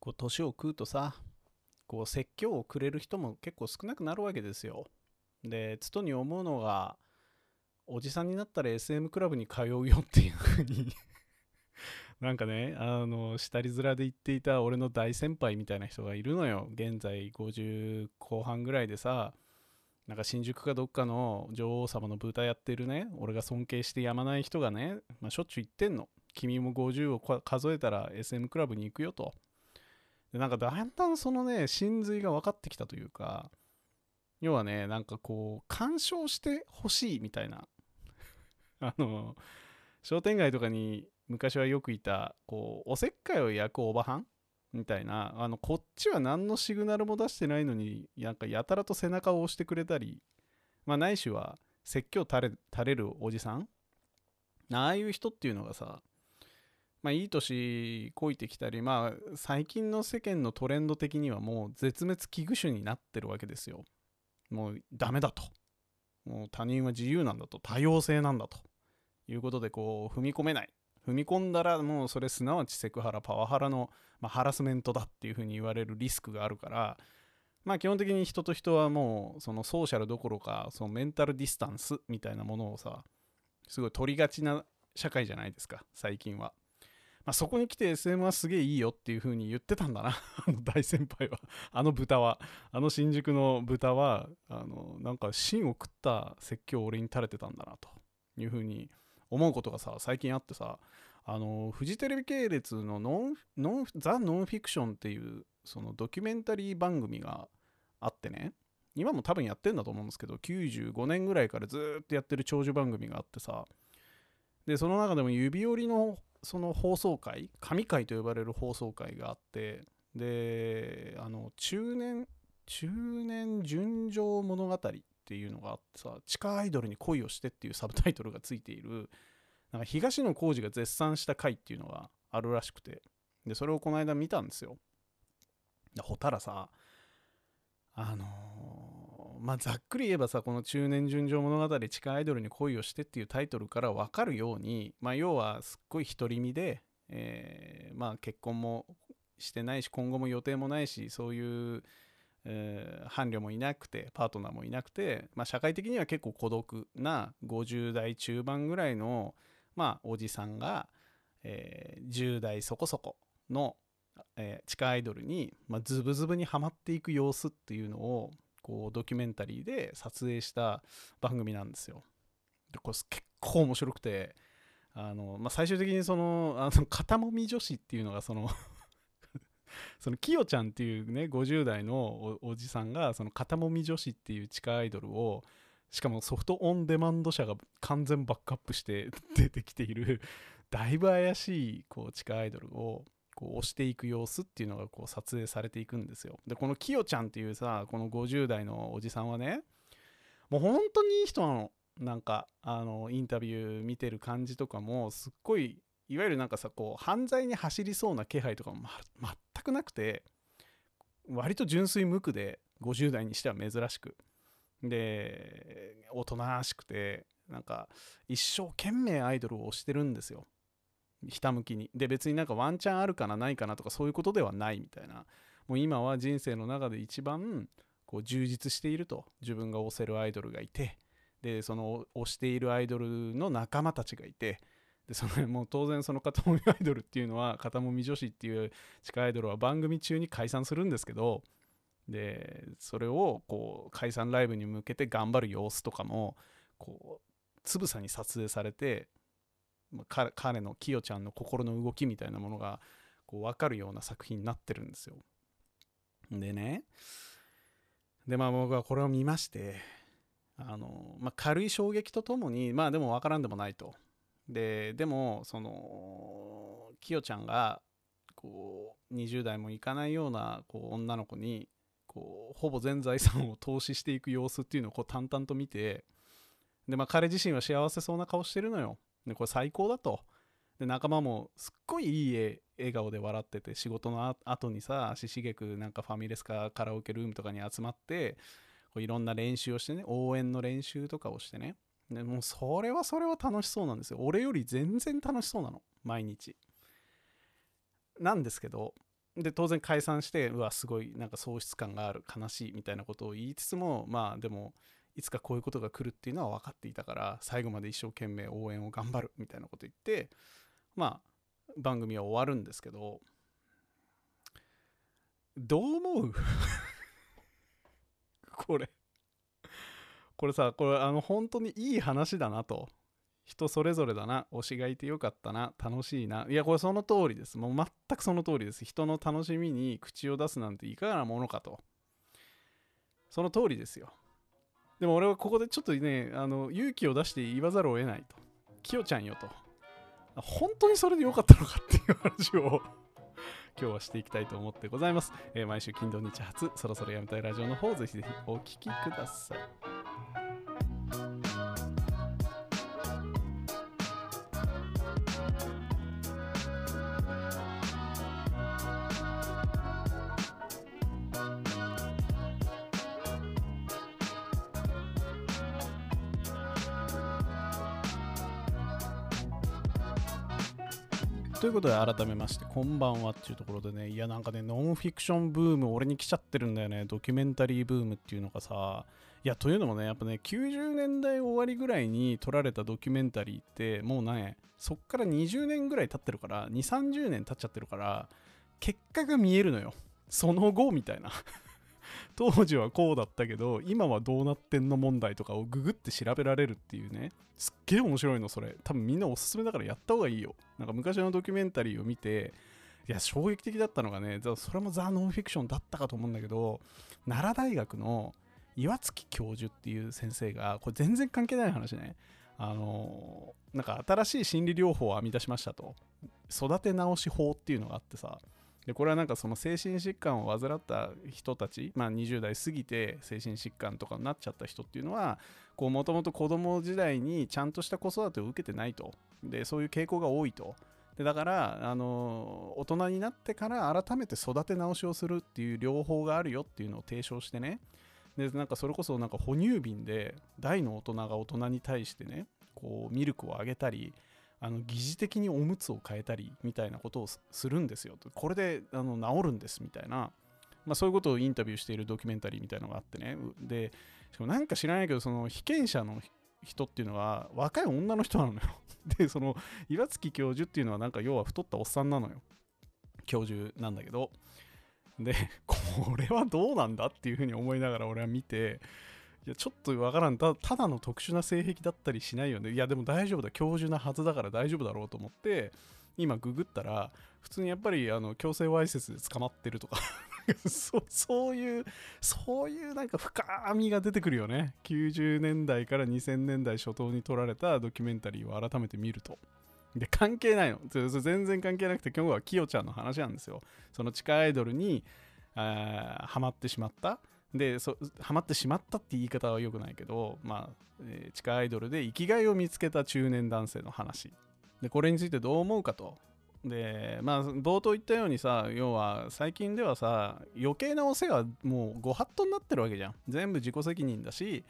こう年を食うとさこう説教をくれる人も結構少なくなるわけですよ。でつとに思うのがおじさんになったら SM クラブに通うよっていう風に なんかねあの下り面で言っていた俺の大先輩みたいな人がいるのよ。現在50後半ぐらいでさなんか新宿かどっかの女王様の舞台やってるね俺が尊敬してやまない人がね、まあ、しょっちゅう言ってんの。君も50を数えたら SM クラブに行くよと。でなんかだんだんそのね真髄が分かってきたというか要はねなんかこう干渉してほしいみたいな。あの商店街とかに昔はよくいたこうおせっかいを焼くおばはんみたいなあのこっちは何のシグナルも出してないのになんかやたらと背中を押してくれたり、まあ、ないしは説教垂れ垂れるおじさん。ああいう人っていうのがさまあいい年こいてきたりまあ最近の世間のトレンド的にはもう絶滅危惧種になってるわけですよ。もうダメだと。もう他人は自由なんだと。多様性なんだと。いうことでこう踏み込めない。踏み込んだらもうそれすなわちセクハラパワハラの、まあ、ハラスメントだっていうふうに言われるリスクがあるからまあ基本的に人と人はもうそのソーシャルどころかそのメンタルディスタンスみたいなものをさすごい取りがちな社会じゃないですか最近は。まあ、そこに来て SM はすげえいいよっていう風に言ってたんだな。あの大先輩は。あの豚は。あの新宿の豚はあのなんか芯を食った説教を俺に垂れてたんだなという風に思うことがさ最近あってさあのフジテレビ系列のノンノンザ・ノンフィクションっていうそのドキュメンタリー番組があってね。今も多分やってんだと思うんですけど95年ぐらいからずっとやってる長寿番組があってさ。でその中でも指折りのその放送回神回と呼ばれる放送回があってであの中年中年純情物語っていうのがあってさ地下アイドルに恋をしてっていうサブタイトルがついているなんか東野幸治が絶賛した回っていうのがあるらしくてでそれをこの間見たんですよ。ほたらさあの、まあざっくり言えばさこの中年純情物語地下アイドルに恋をしてっていうタイトルから分かるようにまあ要はすっごい独り身で、えー、まあ結婚もしてないし今後も予定もないしそういうえー、伴侶もいなくてパートナーもいなくて、まあ、社会的には結構孤独な50代中盤ぐらいの、まあ、おじさんが、えー、10代そこそこの、えー、地下アイドルに、まあ、ズブズブにはまっていく様子っていうのをこうドキュメンタリーで撮影した番組なんですよ。でこれ結構面白くてあの、まあ、最終的にそのあの肩もみ女子っていうのがその そのきよちゃんっていうね50代のおじさんがその肩もみ女子っていう地下アイドルをしかもソフトオンデマンド社が完全バックアップして出てきているだいぶ怪しいこう地下アイドルをこう押していく様子っていうのがこう撮影されていくんですよ。でこのきよちゃんっていうさこの50代のおじさんはねもう本当にいい人なの。なんかあのインタビュー見てる感じとかもすっごいいわゆるなんかさこう犯罪に走りそうな気配とかも、ま、全くなくて割と純粋無垢で50代にしては珍しく。でおとなしくてなんか一生懸命アイドルを推してるんですよ。ひたむきに。で別になんかワンチャンあるかなないかなとかそういうことではないみたいな。もう今は人生の中で一番こう充実していると。自分が推せるアイドルがいて。でその推しているアイドルの仲間たちがいて。でその もう当然その肩もみアイドルっていうのは肩もみ女子っていう地下アイドルは番組中に解散するんですけど。でそれをこう解散ライブに向けて頑張る様子とかもこうつぶさに撮影されて、まあ、彼のきよちゃんの心の動きみたいなものがこう分かるような作品になってるんですよ。でねでまあ僕はこれを見ましてあの、まあ、軽い衝撃とともにまあでも分からんでもないと。ででもそのきよちゃんがこう20代もいかないようなこう女の子にこうほぼ全財産を投資していく様子っていうのをこう淡々と見てで、まあ、彼自身は幸せそうな顔してるのよでこれ最高だとで仲間もすっごいいい笑顔で笑ってて仕事の後にさ足しげくなんかファミレスかカラオケルームとかに集まってこういろんな練習をしてね応援の練習とかをしてねでもうそれはそれは楽しそうなんですよ。俺より全然楽しそうなの。毎日。なんですけど、で当然解散してうわすごいなんか喪失感がある悲しいみたいなことを言いつつもまあでもいつかこういうことが来るっていうのは分かっていたから最後まで一生懸命応援を頑張るみたいなこと言ってまあ番組は終わるんですけどどう思う？これ。これさこれあの本当にいい話だなと。人それぞれだな。推しがいてよかったな。楽しいな。いやこれその通りです。もう全くその通りです。人の楽しみに口を出すなんていかがなものかと。その通りですよ。でも俺はここでちょっとねあの勇気を出して言わざるを得ないと。きよちゃんよと。本当にそれでよかったのかっていう話を。今日はしていきたいと思ってございます、えー、毎週金土日発そろそろやめたいラジオの方ぜひぜひお聴きください。ということで改めましてこんばんはっていうところでねいやなんかねノンフィクションブーム俺に来ちゃってるんだよね。ドキュメンタリーブームっていうのがさ。いやというのもねやっぱね90年代終わりぐらいに撮られたドキュメンタリーってもうねそっから20年ぐらい経ってるから2 3 0年経っちゃってるから結果が見えるのよ。その後みたいな。当時はこうだったけど今はどうなってんの問題とかをググって調べられるっていうね。すっげえ面白いのそれ。多分みんなおすすめだからやった方がいいよ。なんか昔のドキュメンタリーを見ていや衝撃的だったのがねそれもザ・ノンフィクションだったかと思うんだけど奈良大学の岩月教授っていう先生がこれ全然関係ない話ね。あのなんか新しい心理療法を編み出しましたと。育て直し法っていうのがあってさ。でこれはなんかその精神疾患を患った人たち、まあ、20代過ぎて精神疾患とかになっちゃった人っていうのはもともと子供時代にちゃんとした子育てを受けてないと。でそういう傾向が多いと。でだからあの大人になってから改めて育て直しをするっていう療法があるよっていうのを提唱してね。でなんかそれこそなんか哺乳瓶で大の大人が大人に対してねこうミルクをあげたりあの疑似的におむつを変えたりみたいなことをするんですよ。とこれであの治るんですみたいな、まあ、そういうことをインタビューしているドキュメンタリーみたいなのがあってね。でしかもなんか知らないけどその被験者の人っていうのは若い女の人なのよ。でその岩月教授っていうのはなんか要は太ったおっさんなのよ。教授なんだけど。でこれはどうなんだっていうふうに思いながら俺は見て。やちょっとわからん。たただの特殊な性癖だったりしないよね。いやでも大丈夫だ。教授なはずだから大丈夫だろうと思って今ググったら普通にやっぱりあの強制わいせつで捕まってるとか。そそういうそういうなんか深みが出てくるよね。90年代から2000年代初頭に撮られたドキュメンタリーを改めて見ると。で関係ないの。全然関係なくて今日はキヨちゃんの話なんですよ。その地下アイドルにハマってしまったでそハマってしまったって言い方は良くないけど、まあえー、地下アイドルで生きがいを見つけた中年男性の話。でこれについてどう思うかと。でまあ冒頭言ったようにさ要は最近ではさ余計なお世話もうご法度になってるわけじゃん。全部自己責任だし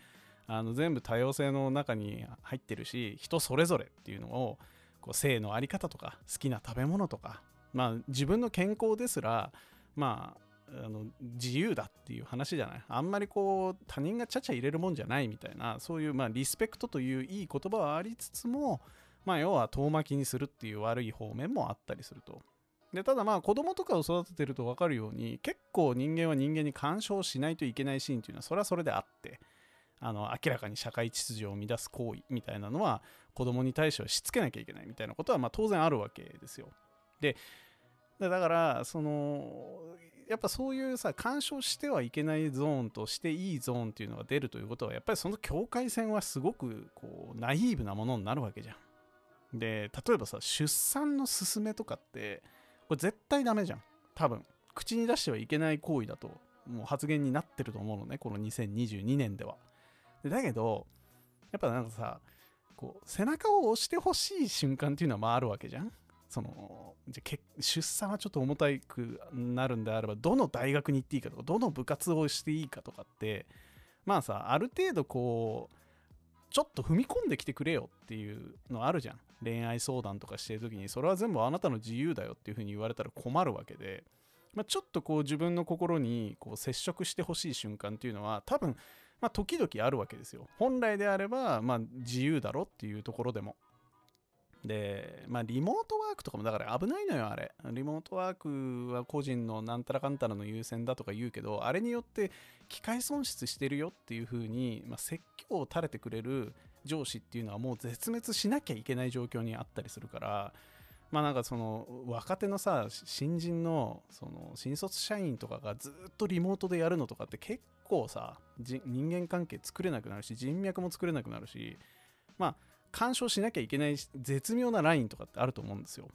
あの全部多様性の中に入ってるし人それぞれっていうのをこう性の在り方とか好きな食べ物とかまあ自分の健康ですらまああの自由だっていう話じゃない？あんまりこう他人がちゃちゃ入れるもんじゃないみたいなそういうまあリスペクトといういい言葉はありつつもまあ要は遠巻きにするっていう悪い方面もあったりすると。でただまあ子供とかを育ててると分かるように結構人間は人間に干渉しないといけないシーンっていうのはそれはそれであってあの明らかに社会秩序を乱す行為みたいなのは子供に対してはしつけなきゃいけないみたいなことはまあ当然あるわけですよ。ででだからそのやっぱそういうさ干渉してはいけないゾーンとしていいゾーンっていうのが出るということはやっぱりその境界線はすごくこうナイーブなものになるわけじゃん。で例えばさ出産の勧めとかってこれ絶対ダメじゃん多分口に出してはいけない行為だともう発言になってると思うのねこの2022年では。でだけどやっぱなんかさこう背中を押してほしい瞬間っていうのはまああるわけじゃん。そのじゃ出産はちょっと重たくなるんであればどの大学に行っていいかとかどの部活をしていいかとかってまあさある程度こうちょっと踏み込んできてくれよっていうのあるじゃん恋愛相談とかしてる時にそれは全部あなたの自由だよっていう風に言われたら困るわけでまあ、ちょっとこう自分の心にこう接触してほしい瞬間っていうのは多分、まあ、時々あるわけですよ。本来であれば、まあ、自由だろっていうところでも。で、まあ、リモートワークとかもだから危ないのよ、あれ。リモートワークは個人のなんたらかんたらの優先だとか言うけど、あれによって機械損失してるよっていう風に、まあ、説教を垂れてくれる上司っていうのはもう絶滅しなきゃいけない状況にあったりするから、まあなんかその若手のさ新人のその新卒社員とかがずっとリモートでやるのとかって結構さ人間関係作れなくなるし人脈も作れなくなるしまあ干渉しなきゃいけない絶妙なラインとかってあると思うんですよ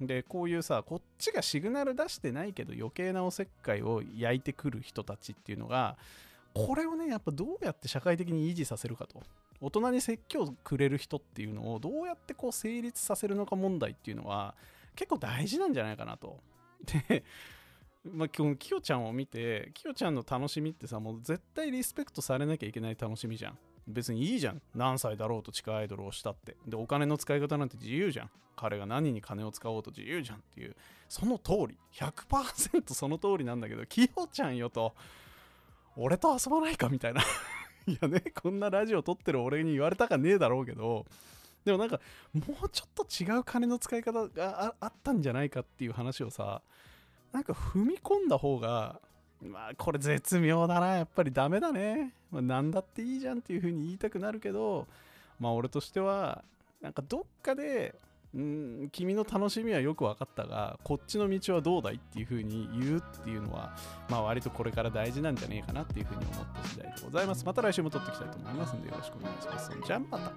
でこういうさこっちがシグナル出してないけど余計なおせっかいを焼いてくる人たちっていうのがこれをねやっぱどうやって社会的に維持させるかと大人に説教くれる人っていうのをどうやってこう成立させるのか問題っていうのは結構大事なんじゃないかなと。で、まあ、今日きよちゃんを見てきよちゃんの楽しみってさもう絶対リスペクトされなきゃいけない楽しみじゃん。別にいいじゃん。何歳だろうと地下アイドルをしたって。で、お金の使い方なんて自由じゃん。彼が何に金を使おうと自由じゃんっていう。その通り。100%その通りなんだけど、きよちゃんよと、俺と遊ばないかみたいな いやね、こんなラジオ撮ってる俺に言われたかねえだろうけど、でもなんか、もうちょっと違う金の使い方があったんじゃないかっていう話をさ、なんか踏み込んだ方が、まあこれ絶妙だな、やっぱりダメだね。まあ、何だっていいじゃんっていう風に言いたくなるけど、まあ俺としては、なんかどっかで、うん君の楽しみはよく分かったがこっちの道はどうだいっていう風に言うっていうのはまあ割とこれから大事なんじゃねえかなっていう風に思った次第でございます。また来週も撮っていきたいと思いますんでよろしくお願いします。じゃあまた。